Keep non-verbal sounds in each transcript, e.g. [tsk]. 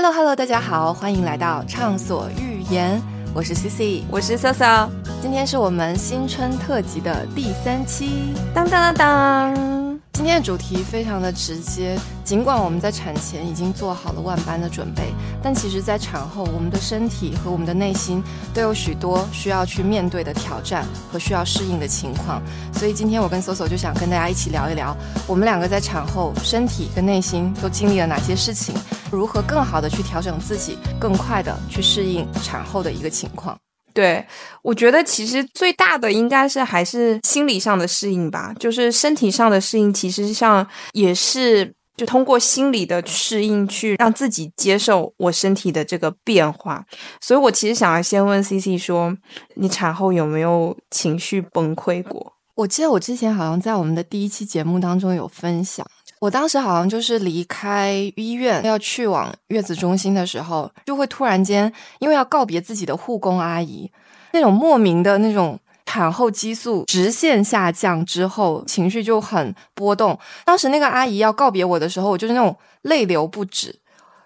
Hello Hello，大家好，欢迎来到畅所欲言，我是 CC，我是瑟瑟，今天是我们新春特辑的第三期，当当当当。今天的主题非常的直接，尽管我们在产前已经做好了万般的准备，但其实，在产后，我们的身体和我们的内心都有许多需要去面对的挑战和需要适应的情况。所以，今天我跟 Soso 就想跟大家一起聊一聊，我们两个在产后身体跟内心都经历了哪些事情，如何更好的去调整自己，更快的去适应产后的一个情况。对，我觉得其实最大的应该是还是心理上的适应吧，就是身体上的适应，其实上也是就通过心理的适应去让自己接受我身体的这个变化。所以我其实想要先问 C C 说，你产后有没有情绪崩溃过？我记得我之前好像在我们的第一期节目当中有分享。我当时好像就是离开医院要去往月子中心的时候，就会突然间因为要告别自己的护工阿姨，那种莫名的那种产后激素直线下降之后，情绪就很波动。当时那个阿姨要告别我的时候，我就是那种泪流不止，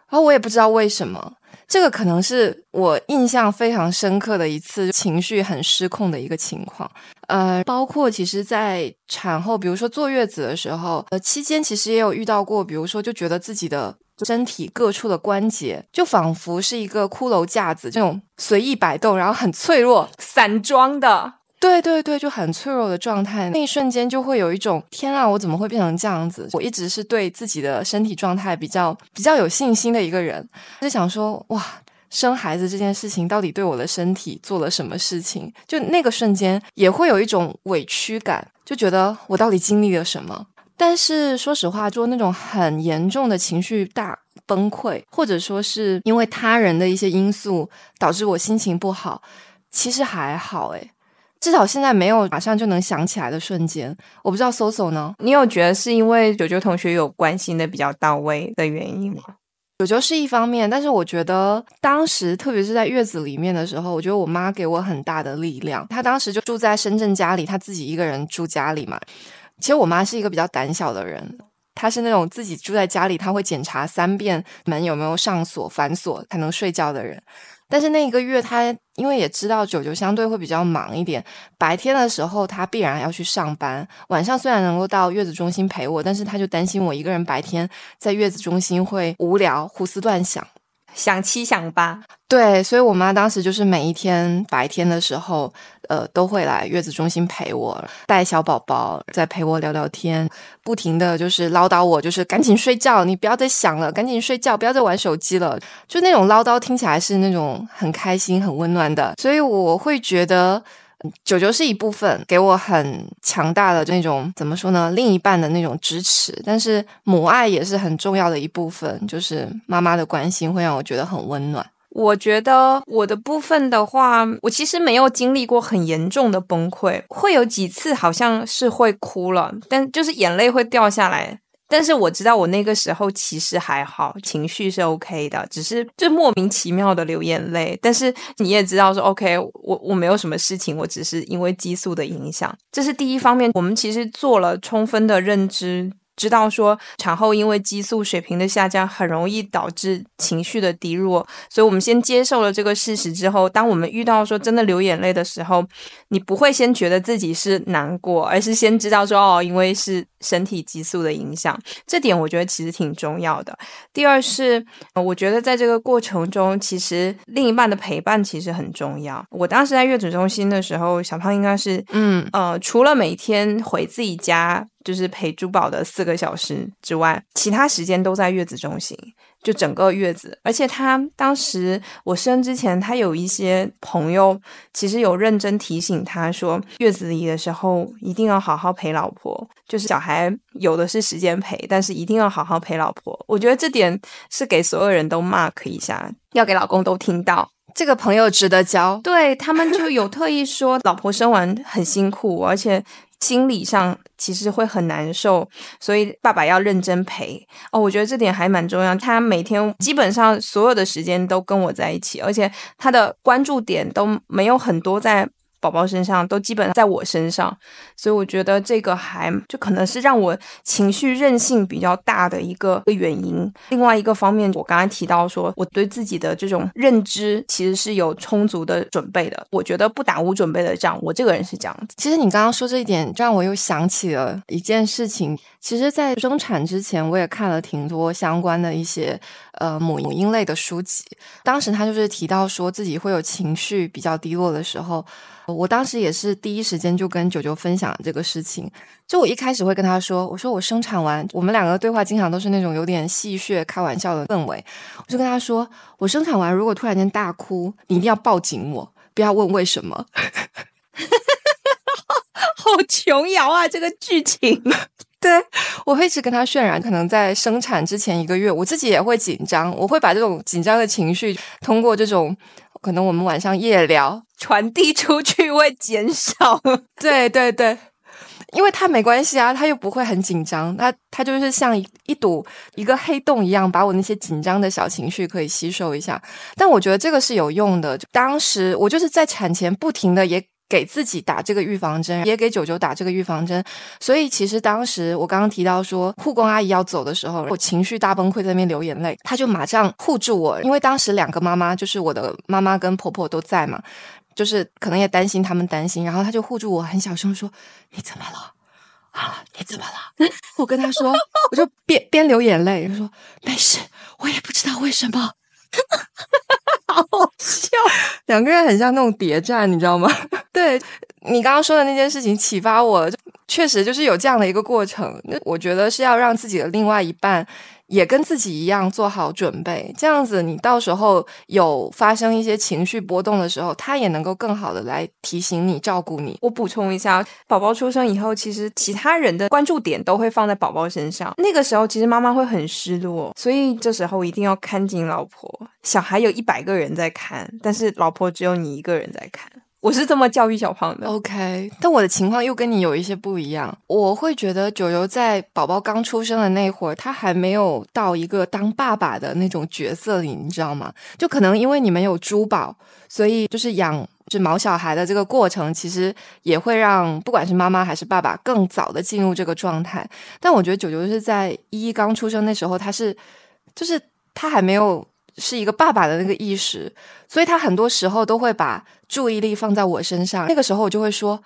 然后我也不知道为什么。这个可能是我印象非常深刻的一次情绪很失控的一个情况，呃，包括其实，在产后，比如说坐月子的时候，呃，期间其实也有遇到过，比如说就觉得自己的身体各处的关节就仿佛是一个骷髅架子，这种随意摆动，然后很脆弱、散装的。对对对，就很脆弱的状态，那一瞬间就会有一种天啊，我怎么会变成这样子？我一直是对自己的身体状态比较比较有信心的一个人，就想说哇，生孩子这件事情到底对我的身体做了什么事情？就那个瞬间也会有一种委屈感，就觉得我到底经历了什么？但是说实话，做那种很严重的情绪大崩溃，或者说是因为他人的一些因素导致我心情不好，其实还好诶。至少现在没有马上就能想起来的瞬间，我不知道 Soso 呢？你有觉得是因为九九同学有关心的比较到位的原因吗？九九是一方面，但是我觉得当时特别是在月子里面的时候，我觉得我妈给我很大的力量。她当时就住在深圳家里，她自己一个人住家里嘛。其实我妈是一个比较胆小的人，她是那种自己住在家里，她会检查三遍门有没有上锁、反锁才能睡觉的人。但是那一个月，他因为也知道九九相对会比较忙一点，白天的时候他必然要去上班，晚上虽然能够到月子中心陪我，但是他就担心我一个人白天在月子中心会无聊、胡思乱想。想七想八，对，所以我妈当时就是每一天白天的时候，呃，都会来月子中心陪我，带小宝宝，再陪我聊聊天，不停的就是唠叨我，就是赶紧睡觉，你不要再想了，赶紧睡觉，不要再玩手机了，就那种唠叨听起来是那种很开心、很温暖的，所以我会觉得。九九是一部分，给我很强大的那种怎么说呢？另一半的那种支持，但是母爱也是很重要的一部分，就是妈妈的关心会让我觉得很温暖。我觉得我的部分的话，我其实没有经历过很严重的崩溃，会有几次好像是会哭了，但就是眼泪会掉下来。但是我知道，我那个时候其实还好，情绪是 OK 的，只是就莫名其妙的流眼泪。但是你也知道说，OK，我我没有什么事情，我只是因为激素的影响，这是第一方面。我们其实做了充分的认知。知道说产后因为激素水平的下降，很容易导致情绪的低落，所以我们先接受了这个事实之后，当我们遇到说真的流眼泪的时候，你不会先觉得自己是难过，而是先知道说哦，因为是身体激素的影响，这点我觉得其实挺重要的。第二是，我觉得在这个过程中，其实另一半的陪伴其实很重要。我当时在月子中心的时候，小胖应该是嗯呃，除了每天回自己家。就是陪珠宝的四个小时之外，其他时间都在月子中心，就整个月子。而且他当时我生之前，他有一些朋友其实有认真提醒他说，月子里的时候一定要好好陪老婆。就是小孩有的是时间陪，但是一定要好好陪老婆。我觉得这点是给所有人都 mark 一下，要给老公都听到，这个朋友值得交。对他们就有特意说，[laughs] 老婆生完很辛苦，而且。心理上其实会很难受，所以爸爸要认真陪哦。我觉得这点还蛮重要。他每天基本上所有的时间都跟我在一起，而且他的关注点都没有很多在宝宝身上，都基本在我身上，所以我觉得这个还就可能是让我情绪韧性比较大的一个原因。另外一个方面，我刚才提到说，我对自己的这种认知其实是有充足的准备的。我觉得不打无准备的仗，我这个人是这样子。其实你刚刚说这一点，让我又想起了一件事情。其实，在生产之前，我也看了挺多相关的一些呃母母婴类的书籍。当时他就是提到说自己会有情绪比较低落的时候，我当时也是第一时间就跟九九分享这个事情。就我一开始会跟他说，我说我生产完，我们两个对话经常都是那种有点戏谑、开玩笑的氛围。我就跟他说，我生产完如果突然间大哭，你一定要抱紧我，不要问为什么。[laughs] 好琼瑶啊，这个剧情。对，我会一直跟他渲染，可能在生产之前一个月，我自己也会紧张，我会把这种紧张的情绪通过这种可能我们晚上夜聊传递出去，会减少。[laughs] 对对对，因为他没关系啊，他又不会很紧张，他他就是像一堵一个黑洞一样，把我那些紧张的小情绪可以吸收一下。但我觉得这个是有用的。当时我就是在产前不停的也。给自己打这个预防针，也给九九打这个预防针。所以其实当时我刚刚提到说护工阿姨要走的时候，我情绪大崩溃，在那边流眼泪，她就马上护住我，因为当时两个妈妈，就是我的妈妈跟婆婆都在嘛，就是可能也担心他们担心，然后她就护住我，很小声说：“你怎么了？啊，你怎么了？”我跟她说，我就边边流眼泪，就说：“没事，我也不知道为什么。”好笑，[laughs] 两个人很像那种谍战，你知道吗？[laughs] 对你刚刚说的那件事情启发我，确实就是有这样的一个过程。那我觉得是要让自己的另外一半。也跟自己一样做好准备，这样子你到时候有发生一些情绪波动的时候，他也能够更好的来提醒你、照顾你。我补充一下，宝宝出生以后，其实其他人的关注点都会放在宝宝身上，那个时候其实妈妈会很失落，所以这时候一定要看紧老婆。小孩有一百个人在看，但是老婆只有你一个人在看。我是这么教育小胖的，OK。但我的情况又跟你有一些不一样。我会觉得九九在宝宝刚出生的那会儿，他还没有到一个当爸爸的那种角色里，你知道吗？就可能因为你们有珠宝，所以就是养就毛小孩的这个过程，其实也会让不管是妈妈还是爸爸更早的进入这个状态。但我觉得九九是在一一刚出生那时候，他是就是他还没有。是一个爸爸的那个意识，所以他很多时候都会把注意力放在我身上。那个时候我就会说：“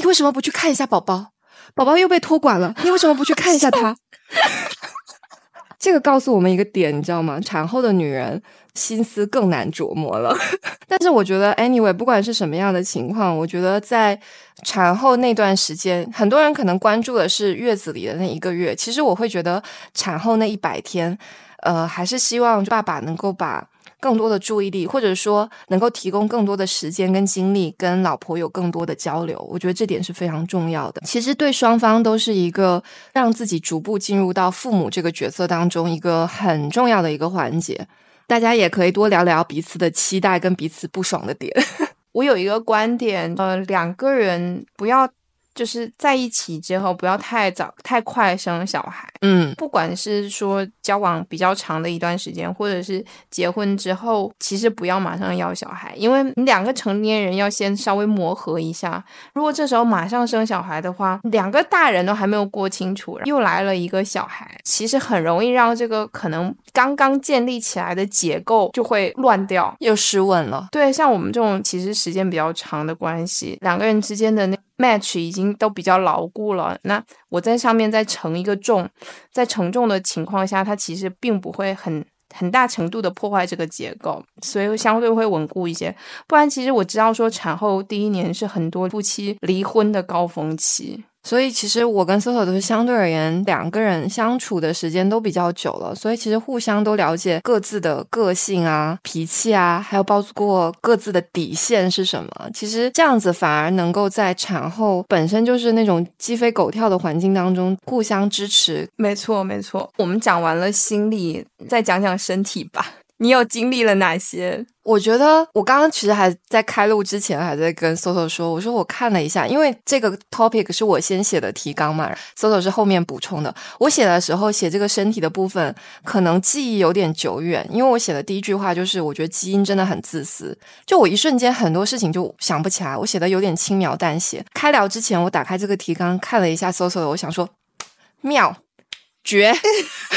你为什么不去看一下宝宝？宝宝又被托管了，你为什么不去看一下他？” [laughs] 这个告诉我们一个点，你知道吗？产后的女人心思更难琢磨了。[laughs] 但是我觉得，anyway，不管是什么样的情况，我觉得在产后那段时间，很多人可能关注的是月子里的那一个月。其实我会觉得，产后那一百天。呃，还是希望爸爸能够把更多的注意力，或者说能够提供更多的时间跟精力，跟老婆有更多的交流。我觉得这点是非常重要的。其实对双方都是一个让自己逐步进入到父母这个角色当中一个很重要的一个环节。大家也可以多聊聊彼此的期待跟彼此不爽的点。[laughs] 我有一个观点，呃，两个人不要。就是在一起之后，不要太早、太快生小孩。嗯，不管是说交往比较长的一段时间，或者是结婚之后，其实不要马上要小孩，因为你两个成年人要先稍微磨合一下。如果这时候马上生小孩的话，两个大人都还没有过清楚，又来了一个小孩，其实很容易让这个可能刚刚建立起来的结构就会乱掉，又失稳了。对，像我们这种其实时间比较长的关系，两个人之间的那。Match 已经都比较牢固了，那我在上面再承一个重，在承重的情况下，它其实并不会很很大程度的破坏这个结构，所以相对会稳固一些。不然，其实我知道说产后第一年是很多夫妻离婚的高峰期。所以其实我跟 Soso 都是相对而言两个人相处的时间都比较久了，所以其实互相都了解各自的个性啊、脾气啊，还有包括各自的底线是什么。其实这样子反而能够在产后本身就是那种鸡飞狗跳的环境当中互相支持。没错，没错。我们讲完了心理，再讲讲身体吧。你有经历了哪些？我觉得我刚刚其实还在开录之前还在跟 Soso 说，我说我看了一下，因为这个 topic 是我先写的提纲嘛，Soso 是后面补充的。我写的时候写这个身体的部分，可能记忆有点久远，因为我写的第一句话就是我觉得基因真的很自私，就我一瞬间很多事情就想不起来，我写的有点轻描淡写。开聊之前，我打开这个提纲看了一下 Soso 的，我想说 [tsk] 妙绝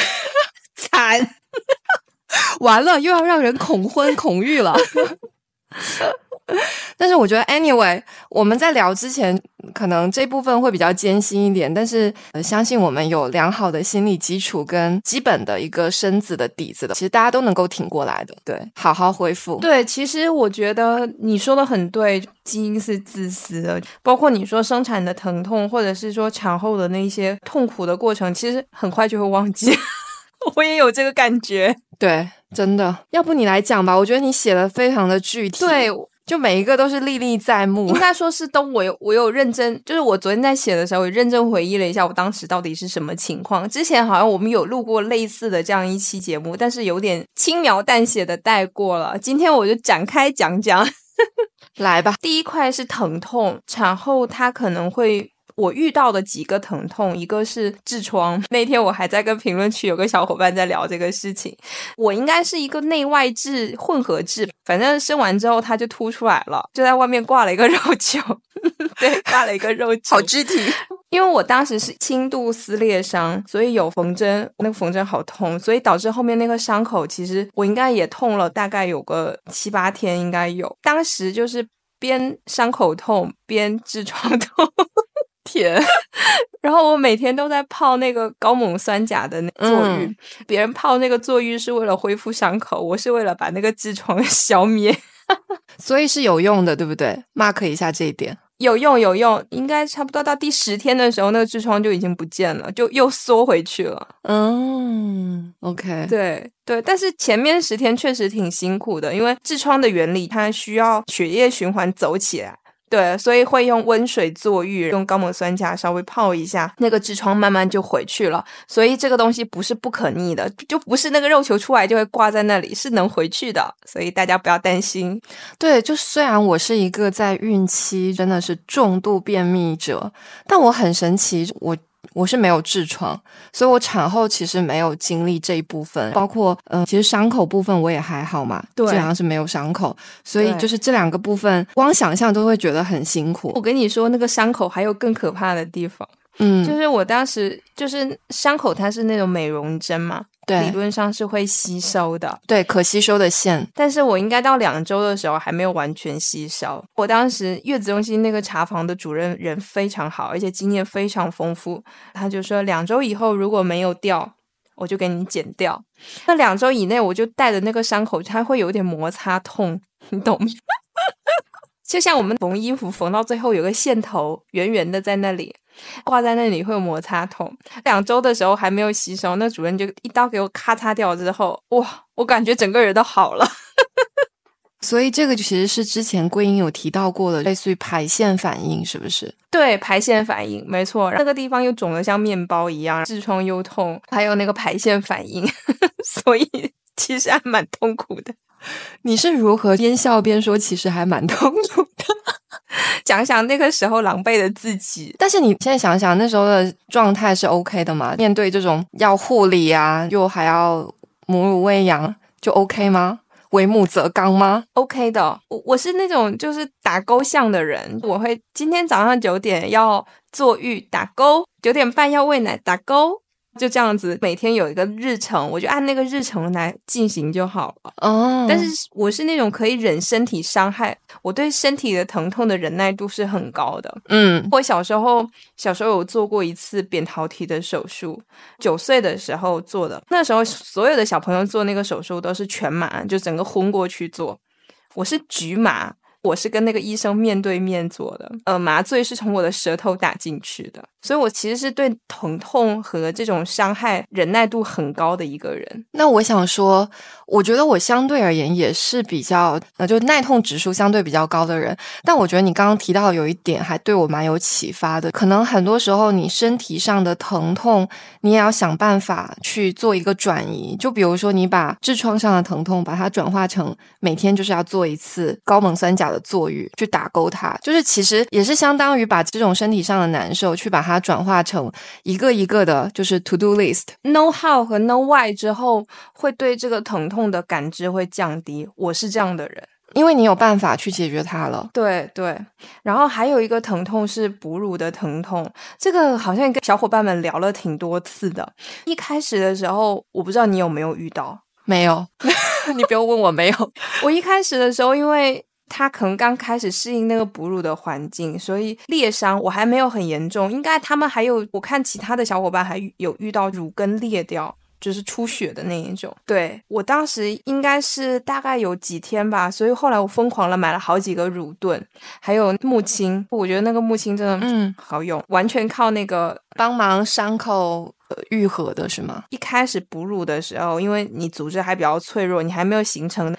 [laughs] 惨。完了，又要让人恐婚恐育了。但是我觉得，anyway，我们在聊之前，可能这部分会比较艰辛一点。但是，相信我们有良好的心理基础跟基本的一个身子的底子的，其实大家都能够挺过来的。对，好好恢复。对，其实我觉得你说的很对，基因是自私的。包括你说生产的疼痛，或者是说产后的那些痛苦的过程，其实很快就会忘记。[laughs] 我也有这个感觉，对，真的。要不你来讲吧？我觉得你写的非常的具体，对，就每一个都是历历在目。应该说是都我有我有认真，就是我昨天在写的时候，我认真回忆了一下我当时到底是什么情况。之前好像我们有录过类似的这样一期节目，但是有点轻描淡写的带过了。今天我就展开讲讲，[laughs] 来吧。第一块是疼痛，产后它可能会。我遇到的几个疼痛，一个是痔疮。那天我还在跟评论区有个小伙伴在聊这个事情。我应该是一个内外痔混合痔，反正生完之后它就凸出来了，就在外面挂了一个肉球。[laughs] 对，挂了一个肉球。好肢体。因为我当时是轻度撕裂伤，所以有缝针，那个缝针好痛，所以导致后面那个伤口其实我应该也痛了，大概有个七八天应该有。当时就是边伤口痛边痔疮痛。[laughs] 天，[laughs] 然后我每天都在泡那个高锰酸钾的那坐浴，别人泡那个坐浴是为了恢复伤口，我是为了把那个痔疮 [laughs] 消灭，所以是有用的，对不对？mark 一下这一点，有用有用，应该差不多到第十天的时候，那个痔疮就已经不见了，就又缩回去了。嗯，OK，对对，但是前面十天确实挺辛苦的，因为痔疮的原理，它需要血液循环走起来。对，所以会用温水坐浴，用高锰酸钾稍微泡一下，那个痔疮慢慢就回去了。所以这个东西不是不可逆的，就不是那个肉球出来就会挂在那里，是能回去的。所以大家不要担心。对，就虽然我是一个在孕期真的是重度便秘者，但我很神奇，我。我是没有痔疮，所以我产后其实没有经历这一部分，包括嗯，其实伤口部分我也还好嘛，基本上是没有伤口，所以就是这两个部分，光想象都会觉得很辛苦。我跟你说，那个伤口还有更可怕的地方。嗯，就是我当时就是伤口，它是那种美容针嘛，对，理论上是会吸收的，对，可吸收的线。但是我应该到两周的时候还没有完全吸收。我当时月子中心那个查房的主任人非常好，而且经验非常丰富，他就说两周以后如果没有掉，我就给你剪掉。那两周以内我就带着那个伤口，它会有点摩擦痛，你懂吗？[laughs] 就像我们缝衣服，缝到最后有个线头圆圆的在那里。挂在那里会有摩擦痛，两周的时候还没有吸收，那主任就一刀给我咔嚓掉之后，哇，我感觉整个人都好了。[laughs] 所以这个其实是之前桂英有提到过的，类似于排线反应，是不是？对，排线反应没错，那个地方又肿得像面包一样，痔疮又痛，还有那个排线反应，[laughs] 所以其实还蛮痛苦的。你是如何边笑边说？其实还蛮痛苦的。讲想那个时候狼狈的自己，但是你现在想想那时候的状态是 OK 的吗？面对这种要护理啊，又还要母乳喂养，就 OK 吗？为母则刚吗？OK 的。我我是那种就是打勾项的人，我会今天早上九点要坐浴打勾，九点半要喂奶打勾。就这样子，每天有一个日程，我就按那个日程来进行就好了。哦，但是我是那种可以忍身体伤害，我对身体的疼痛的忍耐度是很高的。嗯，我小时候小时候有做过一次扁桃体的手术，九岁的时候做的。那时候所有的小朋友做那个手术都是全麻，就整个昏过去做。我是局麻。我是跟那个医生面对面做的，呃，麻醉是从我的舌头打进去的，所以我其实是对疼痛和这种伤害忍耐度很高的一个人。那我想说，我觉得我相对而言也是比较呃，就耐痛指数相对比较高的人。但我觉得你刚刚提到有一点还对我蛮有启发的，可能很多时候你身体上的疼痛，你也要想办法去做一个转移。就比如说，你把痔疮上的疼痛，把它转化成每天就是要做一次高锰酸钾的坐浴，去打勾它，就是其实也是相当于把这种身体上的难受，去把它转化成一个一个的，就是 to do list。know how 和 know why 之后，会对这个疼痛的感知会降低。我是这样的人。因为你有办法去解决它了。对对，然后还有一个疼痛是哺乳的疼痛，这个好像跟小伙伴们聊了挺多次的。一开始的时候，我不知道你有没有遇到，没有，[laughs] 你不要问我没有。[laughs] 我一开始的时候，因为他可能刚开始适应那个哺乳的环境，所以裂伤我还没有很严重。应该他们还有，我看其他的小伙伴还有遇到乳根裂掉。就是出血的那一种，对我当时应该是大概有几天吧，所以后来我疯狂了买了好几个乳盾，还有木青，我觉得那个木青真的嗯好用，完全靠那个帮忙伤口呃愈合的是吗？一开始哺乳的时候，因为你组织还比较脆弱，你还没有形成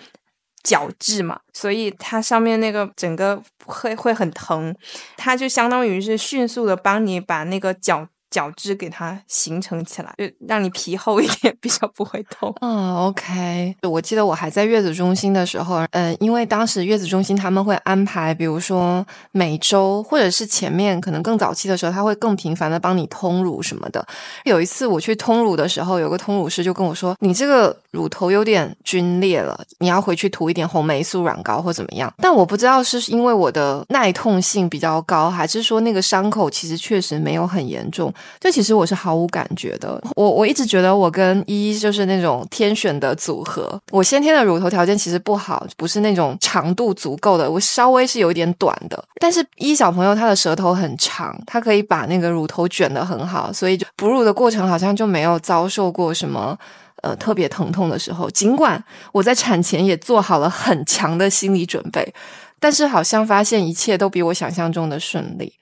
角质嘛，所以它上面那个整个会会很疼，它就相当于是迅速的帮你把那个角。角质给它形成起来，就让你皮厚一点，[laughs] 比较不会痛。嗯，OK。我记得我还在月子中心的时候，呃，因为当时月子中心他们会安排，比如说每周或者是前面可能更早期的时候，他会更频繁的帮你通乳什么的。有一次我去通乳的时候，有个通乳师就跟我说：“你这个乳头有点皲裂了，你要回去涂一点红霉素软膏或怎么样。”但我不知道是因为我的耐痛性比较高，还是说那个伤口其实确实没有很严重。这其实我是毫无感觉的。我我一直觉得我跟依依就是那种天选的组合。我先天的乳头条件其实不好，不是那种长度足够的，我稍微是有一点短的。但是依小朋友他的舌头很长，他可以把那个乳头卷得很好，所以就哺乳的过程好像就没有遭受过什么。呃，特别疼痛的时候，尽管我在产前也做好了很强的心理准备，但是好像发现一切都比我想象中的顺利，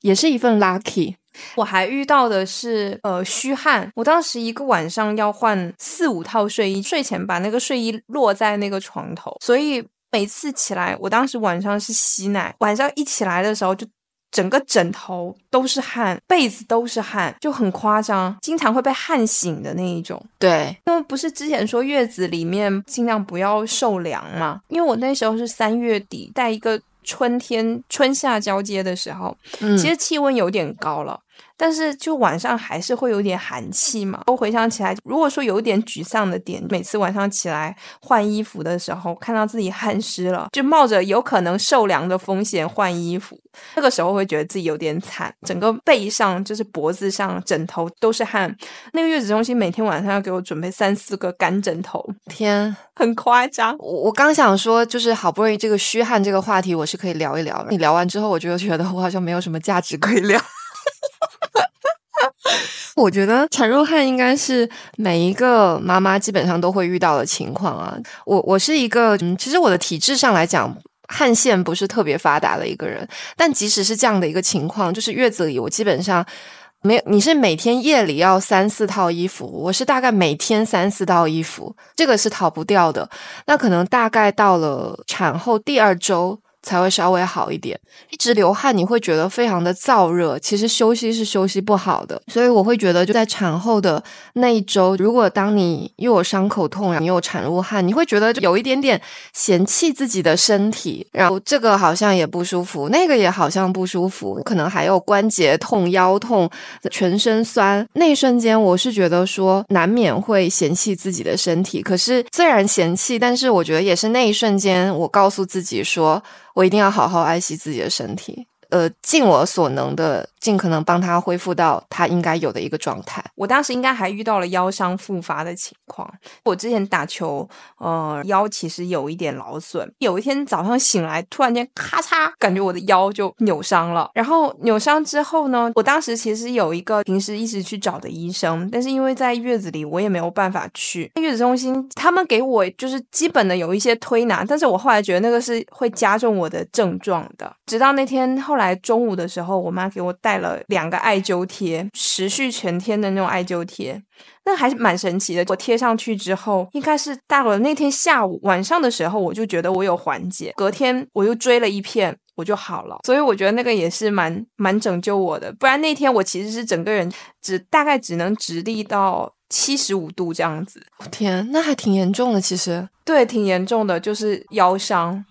也是一份 lucky。我还遇到的是呃虚汗，我当时一个晚上要换四五套睡衣，睡前把那个睡衣落在那个床头，所以每次起来，我当时晚上是吸奶，晚上一起来的时候就。整个枕头都是汗，被子都是汗，就很夸张，经常会被汗醒的那一种。对，因为不是之前说月子里面尽量不要受凉嘛，因为我那时候是三月底，带一个春天春夏交接的时候，嗯，其实气温有点高了。但是就晚上还是会有点寒气嘛。我回想起来，如果说有点沮丧的点，每次晚上起来换衣服的时候，看到自己汗湿了，就冒着有可能受凉的风险换衣服，那个时候会觉得自己有点惨，整个背上就是脖子上、枕头都是汗。那个月子中心每天晚上要给我准备三四个干枕头，天，很夸张。我我刚想说，就是好不容易这个虚汗这个话题，我是可以聊一聊。你聊完之后，我就觉得我好像没有什么价值可以聊。[laughs] 我觉得产褥汗应该是每一个妈妈基本上都会遇到的情况啊。我我是一个，嗯，其实我的体质上来讲，汗腺不是特别发达的一个人。但即使是这样的一个情况，就是月子里我基本上没有。你是每天夜里要三四套衣服，我是大概每天三四套衣服，这个是逃不掉的。那可能大概到了产后第二周。才会稍微好一点。一直流汗，你会觉得非常的燥热，其实休息是休息不好的。所以我会觉得，就在产后的那一周，如果当你又有伤口痛，然后你有产褥汗，你会觉得有一点点嫌弃自己的身体，然后这个好像也不舒服，那个也好像不舒服，可能还有关节痛、腰痛、全身酸。那一瞬间，我是觉得说难免会嫌弃自己的身体。可是虽然嫌弃，但是我觉得也是那一瞬间，我告诉自己说。我一定要好好爱惜自己的身体，呃，尽我所能的尽可能帮他恢复到他应该有的一个状态。我当时应该还遇到了腰伤复发的情况。我之前打球，呃，腰其实有一点劳损。有一天早上醒来，突然间咔嚓，感觉我的腰就扭伤了。然后扭伤之后呢，我当时其实有一个平时一直去找的医生，但是因为在月子里，我也没有办法去月子中心。他们给我就是基本的有一些推拿，但是我后来觉得那个是会加重我的症状的。直到那天后来中午的时候，我妈给我带了两个艾灸贴，持续全天的那种艾灸贴。那还是蛮神奇的。我贴上去之后，应该是到了那天下午晚上的时候，我就觉得我有缓解。隔天我又追了一片，我就好了。所以我觉得那个也是蛮蛮拯救我的。不然那天我其实是整个人只大概只能直立到七十五度这样子。天，那还挺严重的。其实对，挺严重的，就是腰伤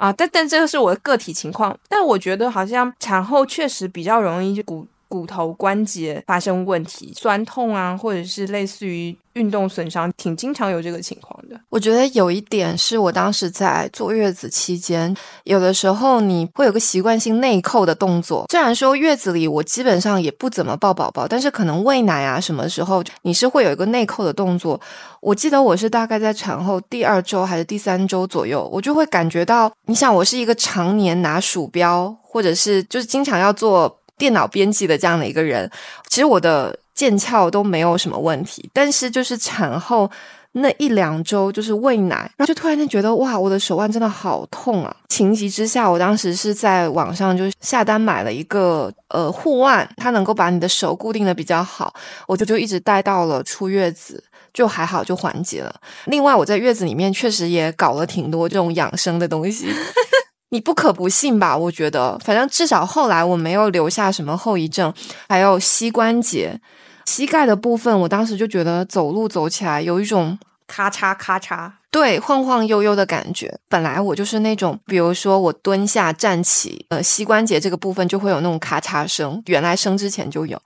啊。但但这个是我的个体情况。但我觉得好像产后确实比较容易骨。骨头关节发生问题，酸痛啊，或者是类似于运动损伤，挺经常有这个情况的。我觉得有一点是我当时在坐月子期间，有的时候你会有个习惯性内扣的动作。虽然说月子里我基本上也不怎么抱宝宝，但是可能喂奶啊什么时候你是会有一个内扣的动作。我记得我是大概在产后第二周还是第三周左右，我就会感觉到，你想我是一个常年拿鼠标或者是就是经常要做。电脑编辑的这样的一个人，其实我的腱鞘都没有什么问题，但是就是产后那一两周，就是喂奶，然后就突然间觉得哇，我的手腕真的好痛啊！情急之下，我当时是在网上就下单买了一个呃护腕，它能够把你的手固定的比较好，我就就一直戴到了出月子，就还好就缓解了。另外，我在月子里面确实也搞了挺多这种养生的东西。[laughs] 你不可不信吧？我觉得，反正至少后来我没有留下什么后遗症。还有膝关节、膝盖的部分，我当时就觉得走路走起来有一种咔嚓咔嚓，对，晃晃悠悠的感觉。本来我就是那种，比如说我蹲下站起，呃，膝关节这个部分就会有那种咔嚓声，原来生之前就有。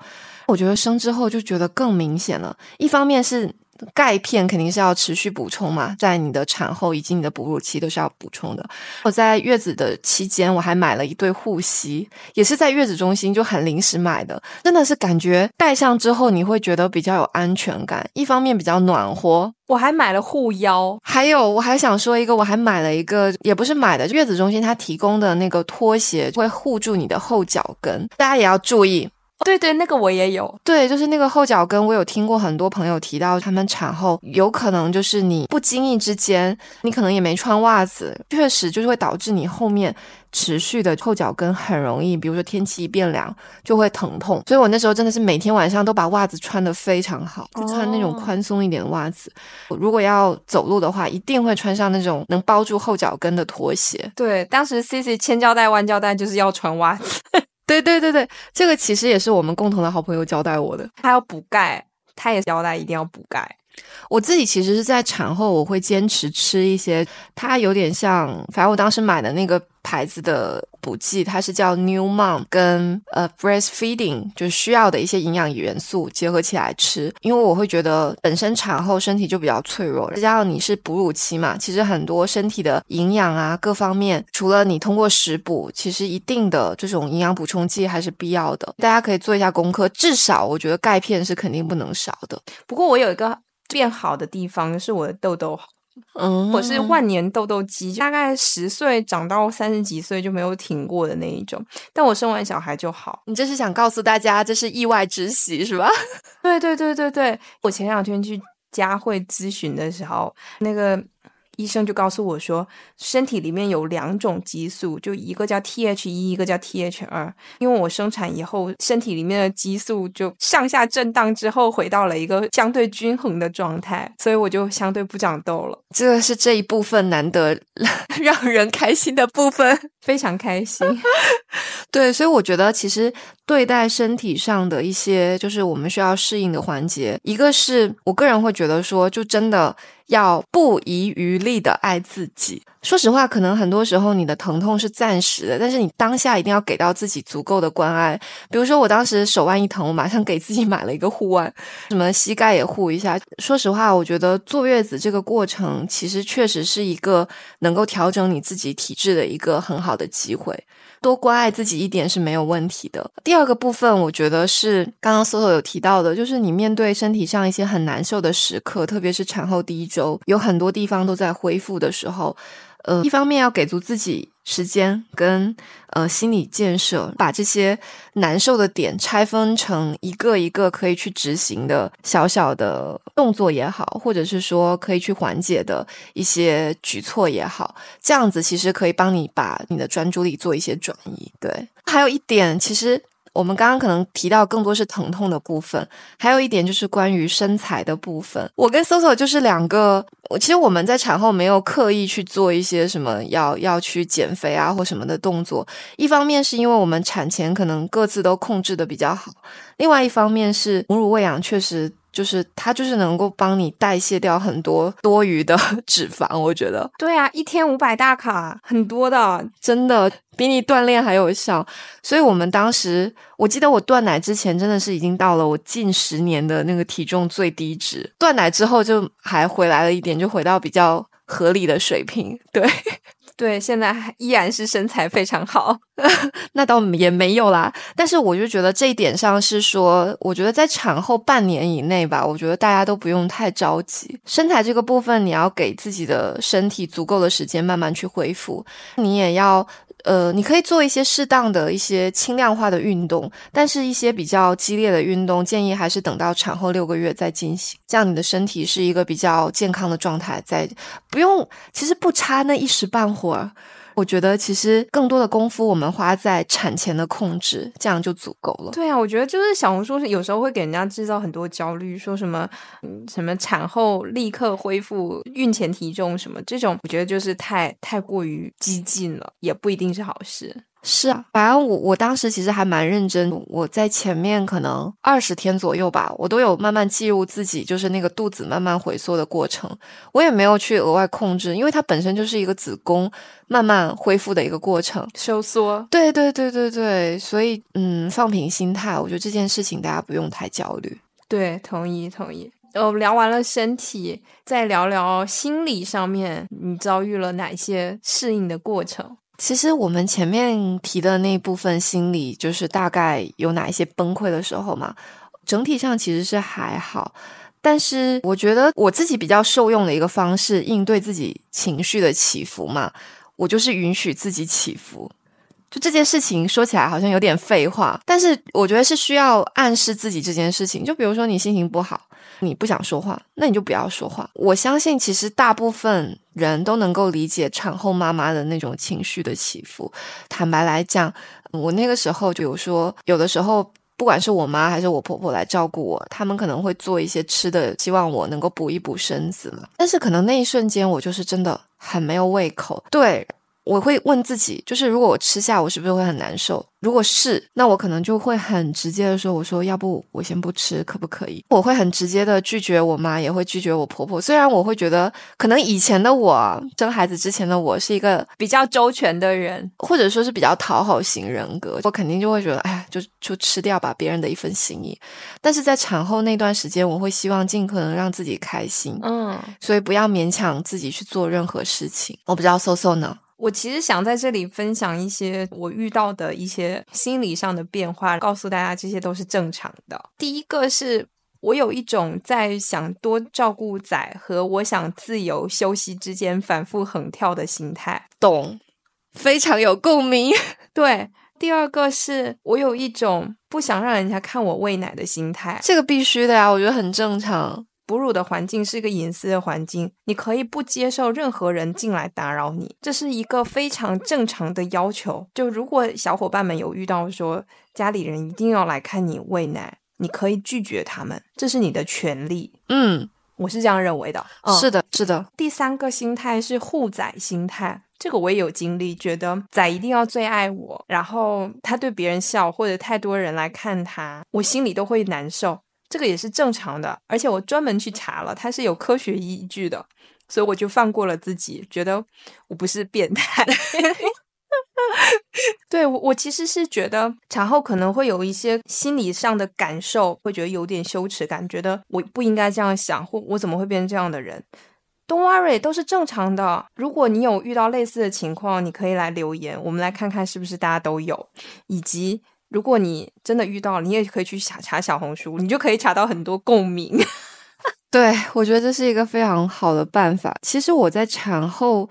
我觉得生之后就觉得更明显了。一方面是。钙片肯定是要持续补充嘛，在你的产后以及你的哺乳期都是要补充的。我在月子的期间，我还买了一对护膝，也是在月子中心就很临时买的，真的是感觉戴上之后你会觉得比较有安全感，一方面比较暖和。我还买了护腰，还有我还想说一个，我还买了一个，也不是买的，月子中心它提供的那个拖鞋会护住你的后脚跟，大家也要注意。对对，那个我也有。对，就是那个后脚跟，我有听过很多朋友提到，他们产后有可能就是你不经意之间，你可能也没穿袜子，确实就是会导致你后面持续的后脚跟很容易，比如说天气一变凉就会疼痛。所以我那时候真的是每天晚上都把袜子穿得非常好，就穿那种宽松一点的袜子。如果要走路的话，一定会穿上那种能包住后脚跟的拖鞋。对，当时 C C 千胶带万胶带就是要穿袜子。对对对对，这个其实也是我们共同的好朋友交代我的。他要补钙，他也交代一定要补钙。我自己其实是在产后，我会坚持吃一些，它有点像，反正我当时买的那个。牌子的补剂，它是叫 New Mom，跟呃 breastfeeding 就需要的一些营养元素结合起来吃。因为我会觉得本身产后身体就比较脆弱，再加上你是哺乳期嘛，其实很多身体的营养啊各方面，除了你通过食补，其实一定的这种营养补充剂还是必要的。大家可以做一下功课，至少我觉得钙片是肯定不能少的。不过我有一个变好的地方，是我的痘痘。嗯，我是万年痘痘肌，大概十岁长到三十几岁就没有停过的那一种。但我生完小孩就好。你这是想告诉大家这是意外之喜是吧？[laughs] 对对对对对，我前两天去佳慧咨询的时候，那个。医生就告诉我说，身体里面有两种激素，就一个叫 T H 一，一个叫 T H 二。因为我生产以后，身体里面的激素就上下震荡之后，回到了一个相对均衡的状态，所以我就相对不长痘了。这是这一部分难得 [laughs] 让人开心的部分，[laughs] 非常开心。[laughs] 对，所以我觉得其实对待身体上的一些，就是我们需要适应的环节，一个是我个人会觉得说，就真的。要不遗余力的爱自己，说实话，可能很多时候你的疼痛是暂时的，但是你当下一定要给到自己足够的关爱。比如说，我当时手腕一疼，我马上给自己买了一个护腕，什么膝盖也护一下。说实话，我觉得坐月子这个过程，其实确实是一个能够调整你自己体质的一个很好的机会。多关爱自己一点是没有问题的。第二个部分，我觉得是刚刚 Soso 有提到的，就是你面对身体上一些很难受的时刻，特别是产后第一周，有很多地方都在恢复的时候。呃，一方面要给足自己时间跟呃心理建设，把这些难受的点拆分成一个一个可以去执行的小小的动作也好，或者是说可以去缓解的一些举措也好，这样子其实可以帮你把你的专注力做一些转移。对，还有一点，其实。我们刚刚可能提到更多是疼痛的部分，还有一点就是关于身材的部分。我跟 Soso 就是两个，其实我们在产后没有刻意去做一些什么要要去减肥啊或什么的动作。一方面是因为我们产前可能各自都控制的比较好，另外一方面是母乳喂养确实。就是它，就是能够帮你代谢掉很多多余的 [laughs] 脂肪，我觉得。对啊，一天五百大卡，很多的，真的比你锻炼还有效。所以我们当时，我记得我断奶之前，真的是已经到了我近十年的那个体重最低值。断奶之后，就还回来了一点，就回到比较合理的水平。对。对，现在依然是身材非常好，[laughs] 那倒也没有啦。但是我就觉得这一点上是说，我觉得在产后半年以内吧，我觉得大家都不用太着急。身材这个部分，你要给自己的身体足够的时间慢慢去恢复，你也要。呃，你可以做一些适当的一些轻量化的运动，但是一些比较激烈的运动，建议还是等到产后六个月再进行，这样你的身体是一个比较健康的状态，在不用，其实不差那一时半会儿。我觉得其实更多的功夫我们花在产前的控制，这样就足够了。对啊，我觉得就是小红书是有时候会给人家制造很多焦虑，说什么什么产后立刻恢复孕前体重什么这种，我觉得就是太太过于激进了，也不一定是好事。是啊，反正我我当时其实还蛮认真，我在前面可能二十天左右吧，我都有慢慢记录自己，就是那个肚子慢慢回缩的过程，我也没有去额外控制，因为它本身就是一个子宫慢慢恢复的一个过程，收缩。对对对对对，所以嗯，放平心态，我觉得这件事情大家不用太焦虑。对，同意同意。呃，聊完了身体，再聊聊心理上面，你遭遇了哪些适应的过程？其实我们前面提的那部分心理，就是大概有哪一些崩溃的时候嘛。整体上其实是还好，但是我觉得我自己比较受用的一个方式，应对自己情绪的起伏嘛，我就是允许自己起伏。就这件事情说起来好像有点废话，但是我觉得是需要暗示自己这件事情。就比如说你心情不好。你不想说话，那你就不要说话。我相信，其实大部分人都能够理解产后妈妈的那种情绪的起伏。坦白来讲，我那个时候，比如说，有的时候，不管是我妈还是我婆婆来照顾我，他们可能会做一些吃的，希望我能够补一补身子嘛。但是可能那一瞬间，我就是真的很没有胃口。对。我会问自己，就是如果我吃下，我是不是会很难受？如果是，那我可能就会很直接的说：“我说要不我先不吃，可不可以？”我会很直接的拒绝我妈，也会拒绝我婆婆。虽然我会觉得，可能以前的我生孩子之前的我是一个比较周全的人，或者说是比较讨好型人格，我肯定就会觉得，哎呀，就就吃掉吧，别人的一份心意。但是在产后那段时间，我会希望尽可能让自己开心，嗯，所以不要勉强自己去做任何事情。我不知道 So So 呢？我其实想在这里分享一些我遇到的一些心理上的变化，告诉大家这些都是正常的。第一个是我有一种在想多照顾仔和我想自由休息之间反复横跳的心态，懂，非常有共鸣。[laughs] 对，第二个是我有一种不想让人家看我喂奶的心态，这个必须的呀，我觉得很正常。哺乳的环境是一个隐私的环境，你可以不接受任何人进来打扰你，这是一个非常正常的要求。就如果小伙伴们有遇到说家里人一定要来看你喂奶，你可以拒绝他们，这是你的权利。嗯，我是这样认为的。是的，是的。第三个心态是护崽心态，这个我也有经历，觉得仔一定要最爱我，然后他对别人笑或者太多人来看他，我心里都会难受。这个也是正常的，而且我专门去查了，它是有科学依据的。所以我就放过了自己，觉得我不是变态。[laughs] 对我，我其实是觉得产后可能会有一些心理上的感受，会觉得有点羞耻感，觉得我不应该这样想，或我怎么会变成这样的人？Don't worry，都是正常的。如果你有遇到类似的情况，你可以来留言，我们来看看是不是大家都有。以及如果你真的遇到了，你也可以去查查小红书，你就可以查到很多共鸣。[laughs] 对我觉得这是一个非常好的办法。其实我在产后。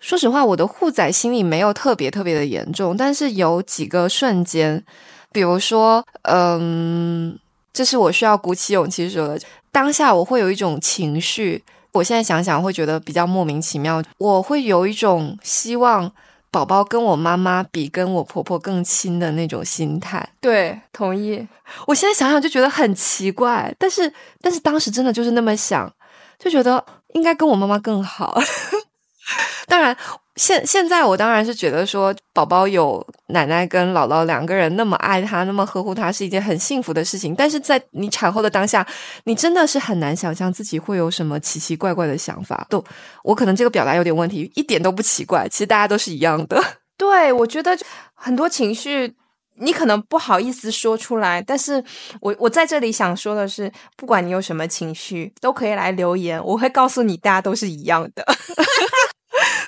说实话，我的护崽心理没有特别特别的严重，但是有几个瞬间，比如说，嗯，这是我需要鼓起勇气说的。当下我会有一种情绪，我现在想想会觉得比较莫名其妙。我会有一种希望宝宝跟我妈妈比跟我婆婆更亲的那种心态。对，同意。我现在想想就觉得很奇怪，但是但是当时真的就是那么想，就觉得应该跟我妈妈更好。[laughs] 当然，现现在我当然是觉得说，宝宝有奶奶跟姥姥两个人那么爱他，那么呵护他，是一件很幸福的事情。但是在你产后的当下，你真的是很难想象自己会有什么奇奇怪怪的想法。都，我可能这个表达有点问题，一点都不奇怪。其实大家都是一样的。[laughs] 对，我觉得很多情绪你可能不好意思说出来，但是我我在这里想说的是，不管你有什么情绪，都可以来留言，我会告诉你，大家都是一样的。[laughs]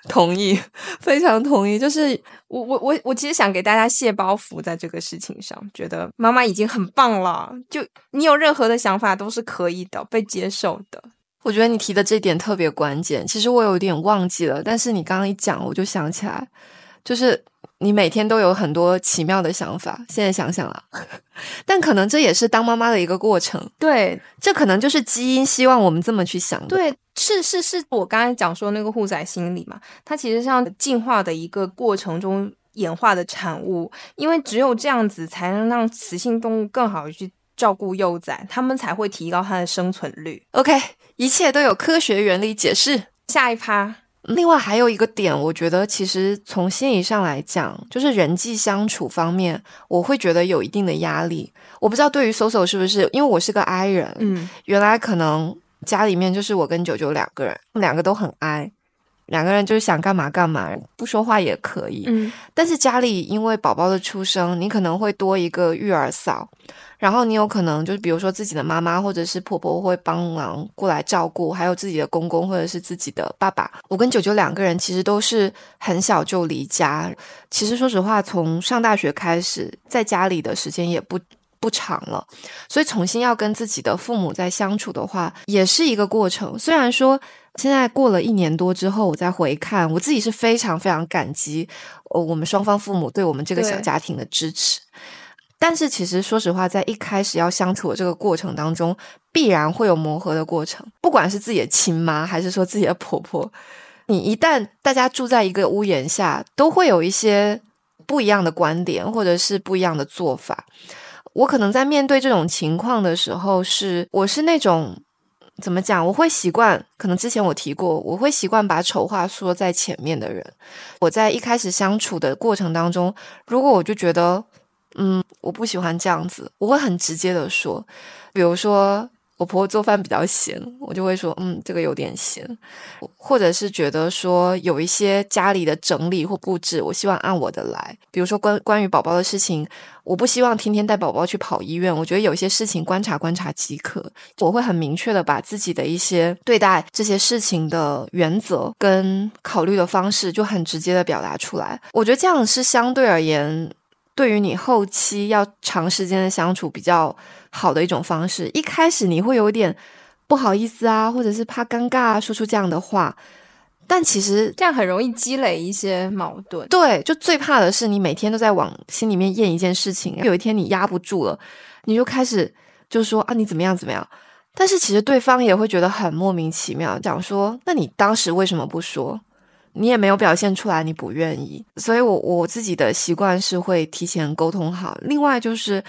同意，非常同意。就是我我我我其实想给大家卸包袱，在这个事情上，觉得妈妈已经很棒了。就你有任何的想法都是可以的，被接受的。我觉得你提的这点特别关键。其实我有点忘记了，但是你刚刚一讲，我就想起来，就是你每天都有很多奇妙的想法。现在想想啊，[laughs] 但可能这也是当妈妈的一个过程。对，这可能就是基因希望我们这么去想的。对。是是是，我刚才讲说那个护崽心理嘛，它其实像进化的一个过程中演化的产物，因为只有这样子才能让雌性动物更好的去照顾幼崽，它们才会提高它的生存率。OK，一切都有科学原理解释。下一趴，另外还有一个点，我觉得其实从心理上来讲，就是人际相处方面，我会觉得有一定的压力。我不知道对于 Soso 是不是，因为我是个 I 人，嗯，原来可能。家里面就是我跟九九两个人，两个都很哀，两个人就是想干嘛干嘛，不说话也可以。嗯，但是家里因为宝宝的出生，你可能会多一个育儿嫂，然后你有可能就是比如说自己的妈妈或者是婆婆会帮忙过来照顾，还有自己的公公或者是自己的爸爸。我跟九九两个人其实都是很小就离家，其实说实话，从上大学开始，在家里的时间也不。不长了，所以重新要跟自己的父母再相处的话，也是一个过程。虽然说现在过了一年多之后，我再回看，我自己是非常非常感激，呃，我们双方父母对我们这个小家庭的支持。但是其实说实话，在一开始要相处的这个过程当中，必然会有磨合的过程。不管是自己的亲妈，还是说自己的婆婆，你一旦大家住在一个屋檐下，都会有一些不一样的观点，或者是不一样的做法。我可能在面对这种情况的时候，是我是那种怎么讲？我会习惯，可能之前我提过，我会习惯把丑话说在前面的人。我在一开始相处的过程当中，如果我就觉得，嗯，我不喜欢这样子，我会很直接的说，比如说。我婆婆做饭比较咸，我就会说，嗯，这个有点咸，或者是觉得说有一些家里的整理或布置，我希望按我的来。比如说关关于宝宝的事情，我不希望天天带宝宝去跑医院，我觉得有些事情观察观察即可。我会很明确的把自己的一些对待这些事情的原则跟考虑的方式，就很直接的表达出来。我觉得这样是相对而言。对于你后期要长时间的相处比较好的一种方式，一开始你会有点不好意思啊，或者是怕尴尬说出这样的话，但其实这样很容易积累一些矛盾。对，就最怕的是你每天都在往心里面咽一件事情，有一天你压不住了，你就开始就说啊你怎么样怎么样，但是其实对方也会觉得很莫名其妙，讲说那你当时为什么不说？你也没有表现出来，你不愿意，所以我我自己的习惯是会提前沟通好。另外就是，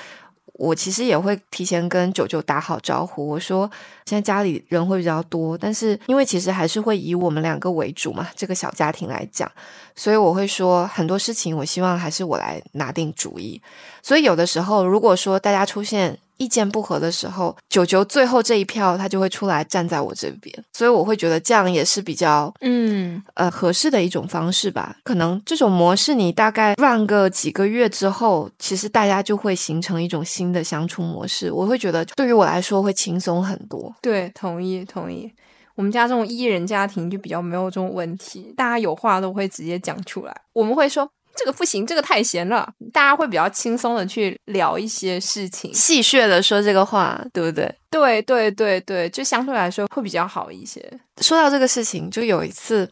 我其实也会提前跟九九打好招呼。我说现在家里人会比较多，但是因为其实还是会以我们两个为主嘛，这个小家庭来讲，所以我会说很多事情，我希望还是我来拿定主意。所以有的时候，如果说大家出现意见不合的时候，九九最后这一票他就会出来站在我这边，所以我会觉得这样也是比较嗯，呃合适的一种方式吧。可能这种模式你大概 run 个几个月之后，其实大家就会形成一种新的相处模式。我会觉得对于我来说会轻松很多。对，同意同意。我们家这种一人家庭就比较没有这种问题，大家有话都会直接讲出来。我们会说这个不行，这个太闲了，大家会比较轻松的去聊一些事情。戏谑的说这个话，对不对？对对对对，就相对来说会比较好一些。说到这个事情，就有一次，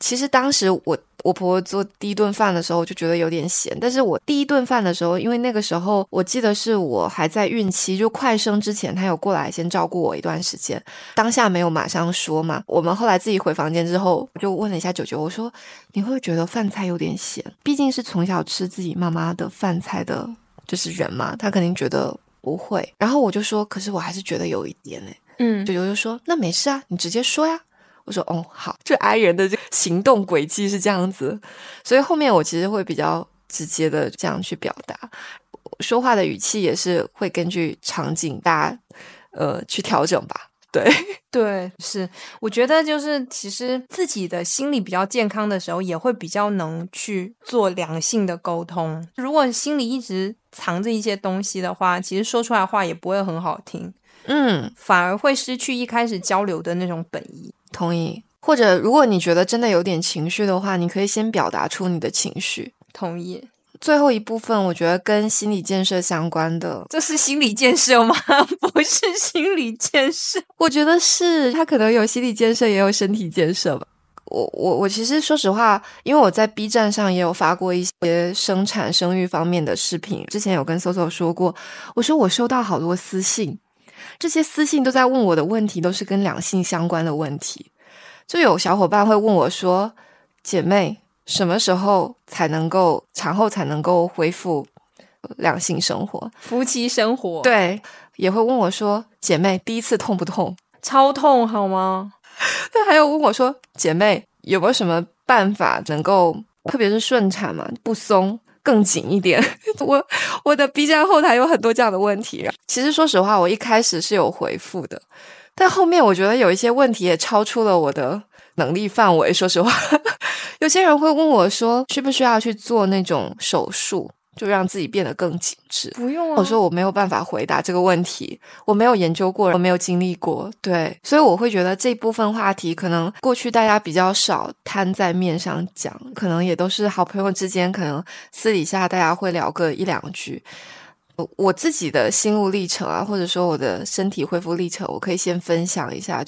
其实当时我我婆婆做第一顿饭的时候，我就觉得有点咸。但是我第一顿饭的时候，因为那个时候我记得是我还在孕期，就快生之前，她有过来先照顾我一段时间，当下没有马上说嘛。我们后来自己回房间之后，我就问了一下九九，我说你会不会觉得饭菜有点咸？毕竟是从小吃自己妈妈的饭菜的，就是人嘛，她肯定觉得不会。然后我就说，可是我还是觉得有一点诶、嗯九九就说：“那没事啊，你直接说呀。”我说：“哦，好。”这 I 人的这个行动轨迹是这样子，所以后面我其实会比较直接的这样去表达，说话的语气也是会根据场景大家呃去调整吧。对，[laughs] 对，是，我觉得就是其实自己的心理比较健康的时候，也会比较能去做良性的沟通。如果心里一直藏着一些东西的话，其实说出来话也不会很好听，嗯，反而会失去一开始交流的那种本意。同意。或者如果你觉得真的有点情绪的话，你可以先表达出你的情绪。同意，最后一部分，我觉得跟心理建设相关的，这是心理建设吗？[laughs] 不是心理建设。我觉得是他可能有心理建设，也有身体建设吧。我我我其实说实话，因为我在 B 站上也有发过一些生产生育方面的视频，之前有跟 Soso 说过，我说我收到好多私信，这些私信都在问我的问题，都是跟两性相关的问题。就有小伙伴会问我说：“姐妹，什么时候才能够产后才能够恢复呃两性生活夫妻生活，，对，也会问我说：“姐妹，第一次痛不痛？”超痛好吗？[laughs] 他还有问我说：“姐妹，有没有什么办法能够，特别是顺产嘛，不松更紧一点？” [laughs] 我我的 B 站后台有很多这样的问题。其实说实话，我一开始是有回复的，但后面我觉得有一些问题也超出了我的能力范围。说实话，[laughs] 有些人会问我说，需不需要去做那种手术，就让自己变得更紧致？不用啊。我说我没有办法回答这个问题，我没有研究过，我没有经历过，对，所以我会觉得这部分话题可能过去大家比较少摊在面上讲，可能也都是好朋友之间，可能私底下大家会聊个一两句。呃我自己的心路历程啊，或者说我的身体恢复历程，我可以先分享一下。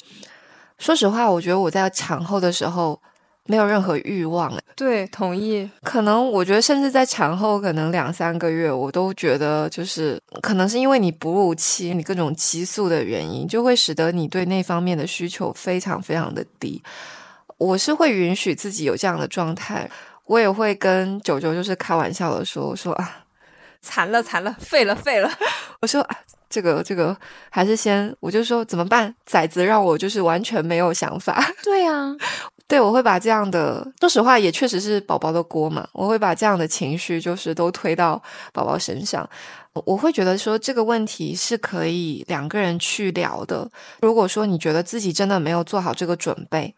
说实话，我觉得我在产后的时候没有任何欲望，对，同意。可能我觉得，甚至在产后可能两三个月，我都觉得就是可能是因为你哺乳期，你各种激素的原因，就会使得你对那方面的需求非常非常的低。我是会允许自己有这样的状态，我也会跟九九就是开玩笑的说，我说啊，惨了惨了，废了废了。[laughs] 我说啊，这个这个还是先，我就说怎么办？崽子让我就是完全没有想法。对呀、对，我会把这样的，说实话，也确实是宝宝的锅嘛。我会把这样的情绪，就是都推到宝宝身上。我会觉得说这个问题是可以两个人去聊的。如果说你觉得自己真的没有做好这个准备，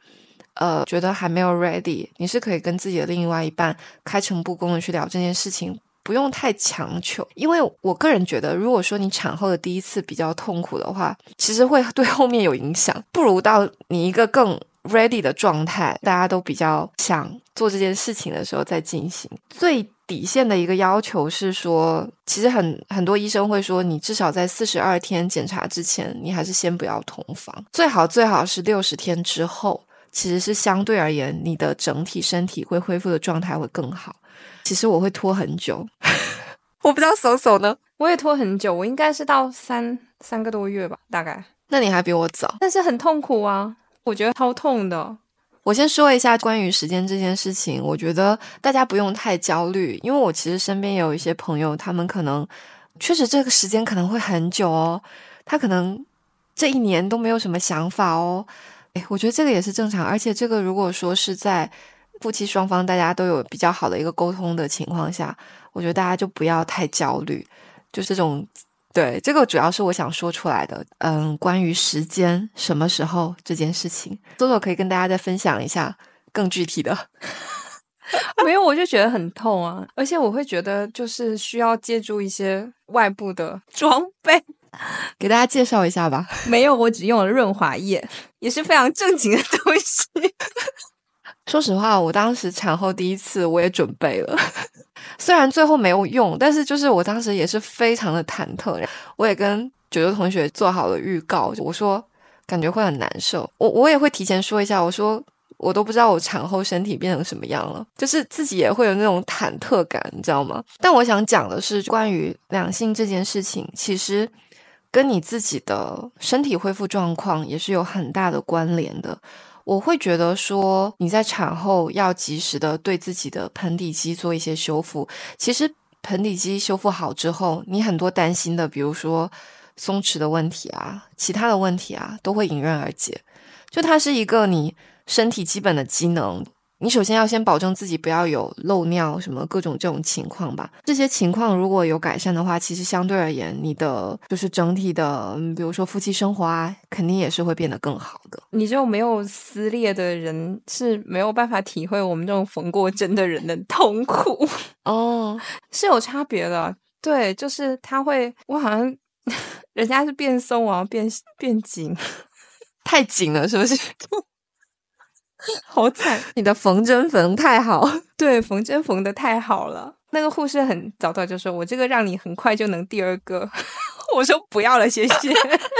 呃，觉得还没有 ready，你是可以跟自己的另外一半开诚布公的去聊这件事情，不用太强求。因为我个人觉得，如果说你产后的第一次比较痛苦的话，其实会 [laughs] 对后面有影响，不如到你一个更 ready 的状态，大家都比较想做这件事情的时候再进行。最底线的一个要求是说，其实很很多医生会说，你至少在四十二天检查之前，你还是先不要同房，最好最好是六十天之后，其实是相对而言，你的整体身体会恢复的状态会更好。其实我会拖很久，[laughs] 我不知道手手呢，我也拖很久，我应该是到三三个多月吧，大概。那你还比我早。但是很痛苦啊，我觉得超痛的。我先说一下关于时间这件事情，我觉得大家不用太焦虑，因为我其实身边也有一些朋友，他们可能确实这个时间可能会很久哦，他可能这一年都没有什么想法哦。诶，我觉得这个也是正常，而且这个如果说是在夫妻双方大家都有比较好的一个沟通的情况下，我觉得大家就不要太焦虑，就这种。对，这个主要是我想说出来的。嗯，关于时间什么时候这件事情，多多可以跟大家再分享一下更具体的。[laughs] 没有，我就觉得很痛啊，而且我会觉得就是需要借助一些外部的装备，给大家介绍一下吧。没有，我只用了润滑液，也是非常正经的东西。[laughs] 说实话，我当时产后第一次我也准备了，虽然最后没有用，但是就是我当时也是非常的忐忑。我也跟九九同学做好了预告，我说感觉会很难受，我我也会提前说一下，我说。我都不知道我产后身体变成什么样了，就是自己也会有那种忐忑感，你知道吗？但我想讲的是，关于两性这件事情，其实跟你自己的身体恢复状况也是有很大的关联的。我会觉得说，你在产后要及时的对自己的盆底肌做一些修复。其实盆底肌修复好之后，你很多担心的，比如说松弛的问题啊，其他的问题啊，都会迎刃而解。就它是一个你。身体基本的机能，你首先要先保证自己不要有漏尿什么各种这种情况吧。这些情况如果有改善的话，其实相对而言，你的就是整体的，比如说夫妻生活啊，肯定也是会变得更好的。你这种没有撕裂的人是没有办法体会我们这种缝过针的人的痛苦哦，[laughs] 是有差别的。对，就是他会，我好像 [laughs] 人家是变松，我要变变紧，[laughs] 太紧了，是不是？[laughs] 好惨！你的缝针缝太好，[laughs] 对，缝针缝的太好了。那个护士很早早就说：“我这个让你很快就能第二个。”我说：“不要了，谢谢。”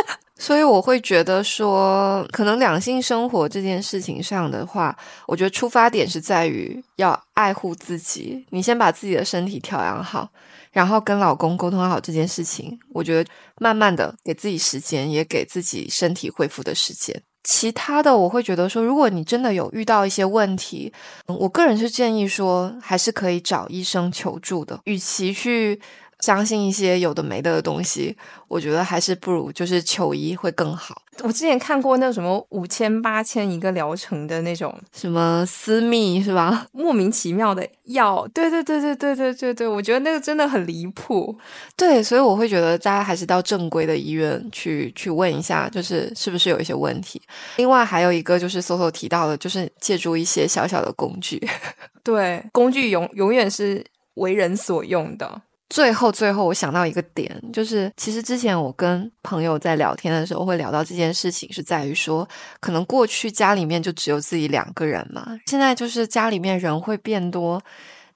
[laughs] 所以我会觉得说，可能两性生活这件事情上的话，我觉得出发点是在于要爱护自己。你先把自己的身体调养好，然后跟老公沟通好这件事情。我觉得慢慢的给自己时间，也给自己身体恢复的时间。其他的我会觉得说，如果你真的有遇到一些问题，我个人是建议说，还是可以找医生求助的，与其去。相信一些有的没的的东西，我觉得还是不如就是求医会更好。我之前看过那什么五千八千一个疗程的那种什么私密是吧？[laughs] 莫名其妙的药，对对对对对对对对，我觉得那个真的很离谱。对，所以我会觉得大家还是到正规的医院去去问一下，就是是不是有一些问题。另外还有一个就是搜搜提到的，就是借助一些小小的工具。[laughs] 对，工具永永远是为人所用的。最后，最后，我想到一个点，就是其实之前我跟朋友在聊天的时候，会聊到这件事情，是在于说，可能过去家里面就只有自己两个人嘛，现在就是家里面人会变多，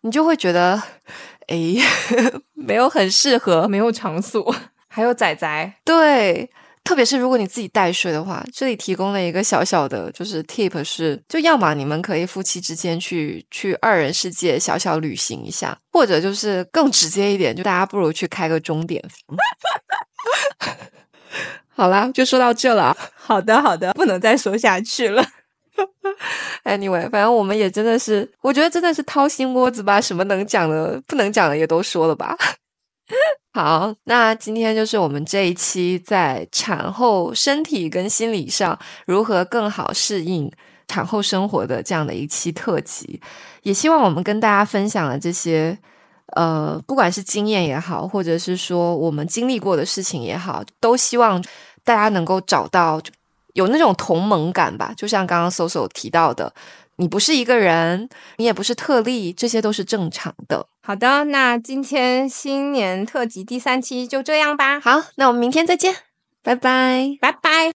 你就会觉得，哎，[laughs] 没有很适合，没有场所，[laughs] 还有仔仔，对。特别是如果你自己带睡的话，这里提供了一个小小的，就是 tip 是，就要么你们可以夫妻之间去去二人世界小小旅行一下，或者就是更直接一点，就大家不如去开个钟点。[laughs] 好啦，就说到这了。好的，好的，不能再说下去了。[laughs] Anyway，反正我们也真的是，我觉得真的是掏心窝子吧，什么能讲的、不能讲的也都说了吧。[laughs] 好，那今天就是我们这一期在产后身体跟心理上如何更好适应产后生活的这样的一期特辑，也希望我们跟大家分享了这些，呃，不管是经验也好，或者是说我们经历过的事情也好，都希望大家能够找到有那种同盟感吧，就像刚刚 Soso 提到的。你不是一个人，你也不是特例，这些都是正常的。好的，那今天新年特辑第三期就这样吧。好，那我们明天再见，拜拜，拜拜。